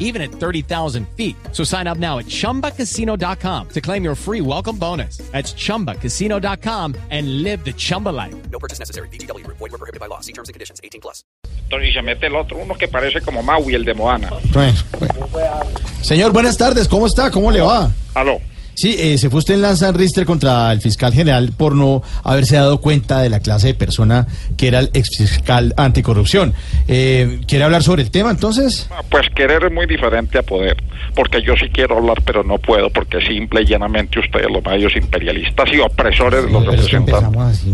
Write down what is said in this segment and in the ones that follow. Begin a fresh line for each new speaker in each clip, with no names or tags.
even at 30,000 feet. So sign up now at chumbacasino.com to claim your free welcome bonus. That's chumbacasino.com and live the Chumba life.
No purchase necessary. BGW. Void were prohibited by law. See terms and conditions. 18 plus.
y se mete el otro, uno que parece como Maui, el de Moana.
Bueno, bueno. Señor, buenas tardes, ¿cómo está? ¿Cómo le va?
Aló.
Sí, eh, se fue usted en lanza Rister contra el fiscal general por no haberse dado cuenta de la clase de persona que era el exfiscal anticorrupción. Eh, ¿Quiere hablar sobre el tema entonces?
Ah, Pues querer es muy diferente a poder, porque yo sí quiero hablar, pero no puedo, porque simple y llanamente ustedes, los medios imperialistas y opresores de los representantes.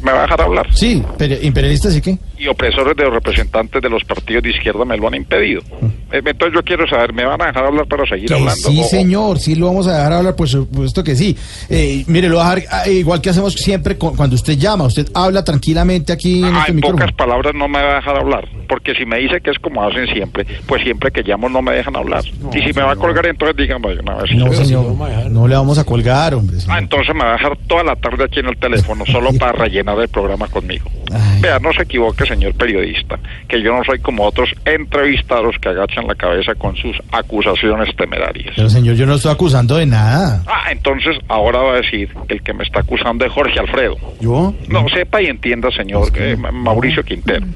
¿Me va a dejar hablar?
Sí, pero imperialistas y qué?
Y opresores de los representantes de los partidos de izquierda me lo han impedido. Eh, Entonces yo quiero saber, ¿me van a dejar hablar para seguir
Que
hablando?
sí,
O-
señor, sí lo vamos a dejar hablar, por supuesto que sí. Eh, mire, lo voy a dejar ah, igual que hacemos siempre cu- cuando usted llama, usted habla tranquilamente aquí en
Ah,
este
en
micrófono.
pocas palabras no me va a dejar hablar, porque si me dice que es como hacen siempre, pues siempre que llamo no me dejan hablar. y si me va a colgar, entonces díganme una vez.
No, señor, no le vamos a colgar, hombre. señor.
Ah, entonces me va a dejar toda la tarde aquí en el teléfono solo para rellenar el programa conmigo.
Ay.
Vea, no se equivoque, señor periodista, que yo no soy como otros entrevistados que agachan la cabeza con sus acusaciones temerarias.
Pero señor, yo no estoy acusando de nada.
Ah, entonces ahora va a decir que el que me está acusando es Jorge Alfredo.
¿Yo?
No, sepa y entienda, señor eh, Ma- Mauricio Quintero,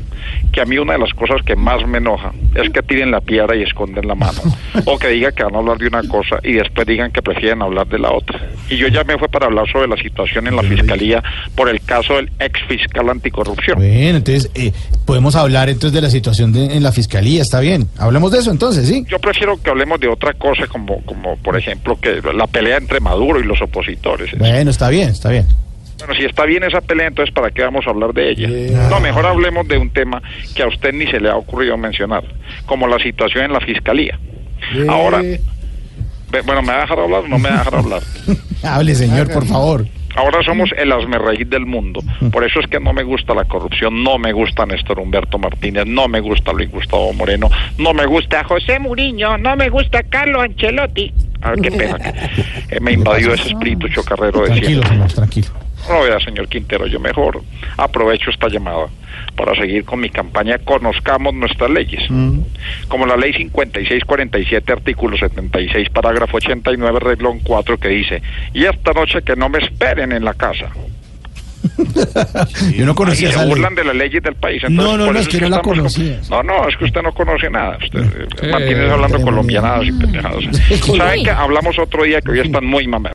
que a mí una de las cosas que más me enoja es que tiren la piedra y esconden la mano. O que digan que van a hablar de una cosa y después digan que prefieren hablar de la otra. Y yo ya me fue para hablar sobre la situación en la fiscalía por el caso del ex fiscal anticorrupción.
Bueno, entonces, eh, podemos hablar entonces de la situación de- en la fiscalía, está bien. Hablemos de eso entonces, ¿sí?
Yo prefiero que hablemos de otra cosa, como, como por ejemplo, que la pelea entre Maduro y los opositores.
Bueno, está bien, está bien.
Bueno, si está bien esa pelea, entonces ¿para qué vamos a hablar de ella? No, mejor hablemos de un tema que a usted ni se le ha ocurrido mencionar, como la situación en la fiscalía. Ahora, bueno, ¿me va a dejar hablar o no me va a dejar hablar?
Hable, señor, por favor.
Ahora somos el asmerreír del mundo. Por eso es que no me gusta la corrupción, no me gusta Néstor Humberto Martínez, no me gusta Luis Gustavo Moreno, no me gusta José Muriño, no me gusta Carlos Ancelotti. A ver, qué pena que eh, me invadió ese espíritu chocarrero de
Tranquilo, señor, tranquilo.
No, vea, señor Quintero, yo mejor aprovecho esta llamada para seguir con mi campaña Conozcamos nuestras leyes. Como la ley 5647, artículo 76, parágrafo 89, reglón 4, que dice, y esta noche que no me esperen en la casa.
Yo no
Y
conocía
se
esa ley.
burlan de las leyes del país.
No, no, no,
eso
es que no la
con-
conocía.
No, no, es que usted no conoce nada. Usted eh, mantiene hablando colombianadas y pendejadas. ¿Saben que hablamos otro día que hoy están muy mamados?